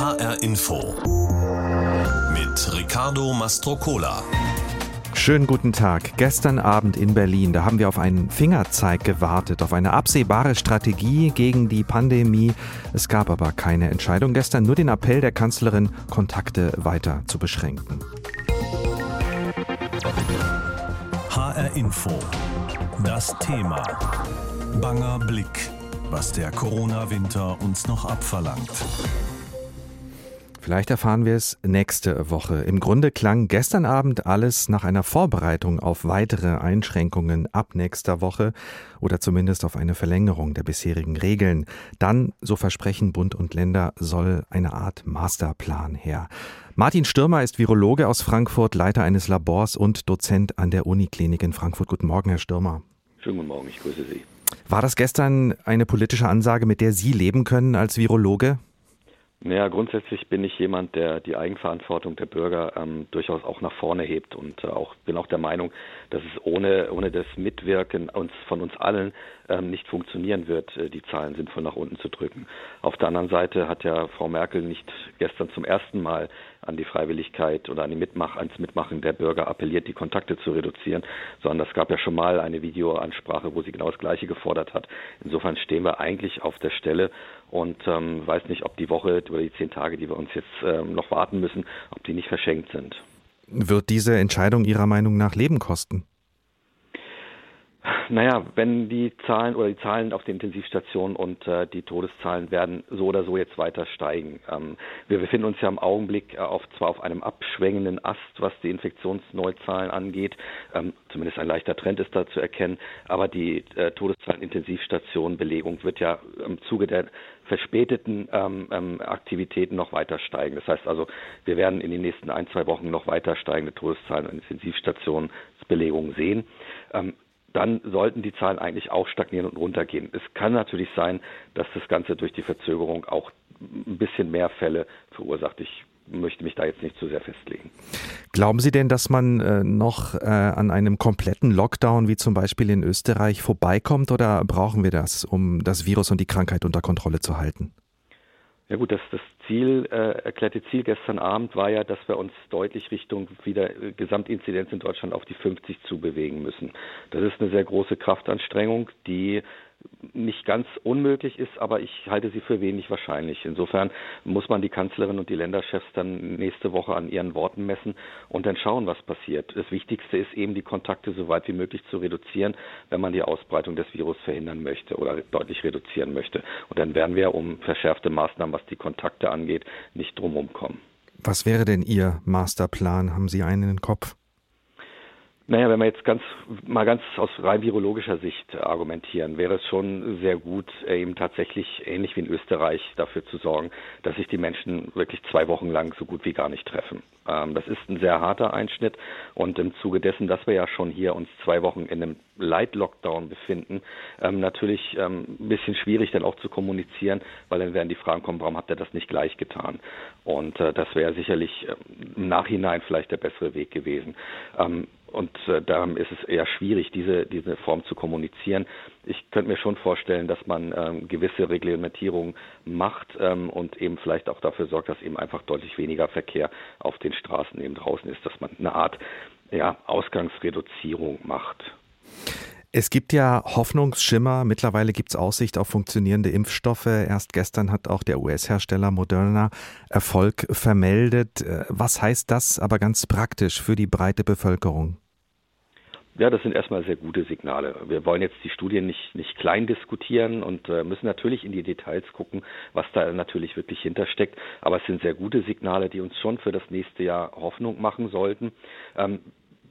HR Info mit Ricardo Mastrocola. Schönen guten Tag. Gestern Abend in Berlin, da haben wir auf einen Fingerzeig gewartet, auf eine absehbare Strategie gegen die Pandemie. Es gab aber keine Entscheidung gestern, nur den Appell der Kanzlerin, Kontakte weiter zu beschränken. HR Info. Das Thema. Banger Blick, was der Corona-Winter uns noch abverlangt. Vielleicht erfahren wir es nächste Woche. Im Grunde klang gestern Abend alles nach einer Vorbereitung auf weitere Einschränkungen ab nächster Woche oder zumindest auf eine Verlängerung der bisherigen Regeln. Dann, so versprechen Bund und Länder, soll eine Art Masterplan her. Martin Stürmer ist Virologe aus Frankfurt, Leiter eines Labors und Dozent an der Uniklinik in Frankfurt. Guten Morgen, Herr Stürmer. Schönen guten Morgen, ich grüße Sie. War das gestern eine politische Ansage, mit der Sie leben können als Virologe? Naja, grundsätzlich bin ich jemand, der die Eigenverantwortung der Bürger ähm, durchaus auch nach vorne hebt und äh, auch bin auch der Meinung, dass es ohne ohne das Mitwirken uns von uns allen ähm, nicht funktionieren wird, äh, die Zahlen sinnvoll nach unten zu drücken. Auf der anderen Seite hat ja Frau Merkel nicht gestern zum ersten Mal an die Freiwilligkeit oder an die Mitmach, ans Mitmachen der Bürger appelliert, die Kontakte zu reduzieren, sondern es gab ja schon mal eine Videoansprache, wo sie genau das Gleiche gefordert hat. Insofern stehen wir eigentlich auf der Stelle und ähm, weiß nicht, ob die Woche oder die zehn Tage, die wir uns jetzt ähm, noch warten müssen, ob die nicht verschenkt sind. Wird diese Entscheidung Ihrer Meinung nach Leben kosten? Naja, wenn die Zahlen oder die Zahlen auf den Intensivstationen und äh, die Todeszahlen werden so oder so jetzt weiter steigen. Ähm, wir befinden uns ja im Augenblick äh, auf, zwar auf einem abschwängenden Ast, was die Infektionsneuzahlen angeht, ähm, zumindest ein leichter Trend ist da zu erkennen, aber die äh, Todeszahlen Intensivstationen Belegung wird ja im Zuge der verspäteten ähm, ähm, Aktivitäten noch weiter steigen. Das heißt also, wir werden in den nächsten ein, zwei Wochen noch weiter steigende Todeszahlen und Intensivstationsbelegungen sehen. Ähm, dann sollten die Zahlen eigentlich auch stagnieren und runtergehen. Es kann natürlich sein, dass das Ganze durch die Verzögerung auch ein bisschen mehr Fälle verursacht. Ich möchte mich da jetzt nicht zu sehr festlegen. Glauben Sie denn, dass man äh, noch äh, an einem kompletten Lockdown wie zum Beispiel in Österreich vorbeikommt oder brauchen wir das, um das Virus und die Krankheit unter Kontrolle zu halten? Ja gut, das, das Ziel, äh, erklärte Ziel gestern Abend war ja, dass wir uns deutlich Richtung wieder äh, Gesamtinzidenz in Deutschland auf die 50 zu bewegen müssen. Das ist eine sehr große Kraftanstrengung, die nicht ganz unmöglich ist, aber ich halte sie für wenig wahrscheinlich. Insofern muss man die Kanzlerin und die Länderchefs dann nächste Woche an ihren Worten messen und dann schauen, was passiert. Das Wichtigste ist eben, die Kontakte so weit wie möglich zu reduzieren, wenn man die Ausbreitung des Virus verhindern möchte oder deutlich reduzieren möchte. Und dann werden wir um verschärfte Maßnahmen, was die Kontakte angeht, nicht drumherum kommen. Was wäre denn Ihr Masterplan? Haben Sie einen im Kopf? Naja, wenn wir jetzt ganz mal ganz aus rein virologischer Sicht argumentieren, wäre es schon sehr gut, äh, eben tatsächlich ähnlich wie in Österreich dafür zu sorgen, dass sich die Menschen wirklich zwei Wochen lang so gut wie gar nicht treffen. Ähm, das ist ein sehr harter Einschnitt und im Zuge dessen, dass wir ja schon hier uns zwei Wochen in einem Light Lockdown befinden, ähm, natürlich ähm, ein bisschen schwierig dann auch zu kommunizieren, weil dann werden die Fragen kommen, warum habt ihr das nicht gleich getan? Und äh, das wäre sicherlich im Nachhinein vielleicht der bessere Weg gewesen. Und äh, darum ist es eher schwierig, diese, diese Form zu kommunizieren. Ich könnte mir schon vorstellen, dass man ähm, gewisse Reglementierungen macht ähm, und eben vielleicht auch dafür sorgt, dass eben einfach deutlich weniger Verkehr auf den Straßen eben draußen ist, dass man eine Art ja, Ausgangsreduzierung macht. Es gibt ja Hoffnungsschimmer. Mittlerweile gibt es Aussicht auf funktionierende Impfstoffe. Erst gestern hat auch der US-Hersteller Moderna Erfolg vermeldet. Äh, was heißt das aber ganz praktisch für die breite Bevölkerung? Ja, das sind erstmal sehr gute Signale. Wir wollen jetzt die Studien nicht, nicht klein diskutieren und äh, müssen natürlich in die Details gucken, was da natürlich wirklich hintersteckt. Aber es sind sehr gute Signale, die uns schon für das nächste Jahr Hoffnung machen sollten. Ähm,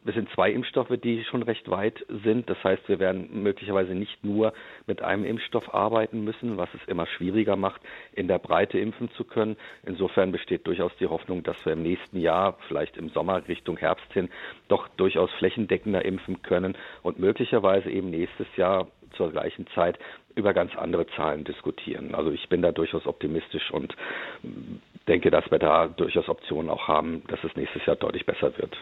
es sind zwei Impfstoffe, die schon recht weit sind. Das heißt, wir werden möglicherweise nicht nur mit einem Impfstoff arbeiten müssen, was es immer schwieriger macht, in der Breite impfen zu können. Insofern besteht durchaus die Hoffnung, dass wir im nächsten Jahr, vielleicht im Sommer Richtung Herbst hin, doch durchaus flächendeckender impfen können und möglicherweise eben nächstes Jahr zur gleichen Zeit über ganz andere Zahlen diskutieren. Also ich bin da durchaus optimistisch und denke, dass wir da durchaus Optionen auch haben, dass es nächstes Jahr deutlich besser wird.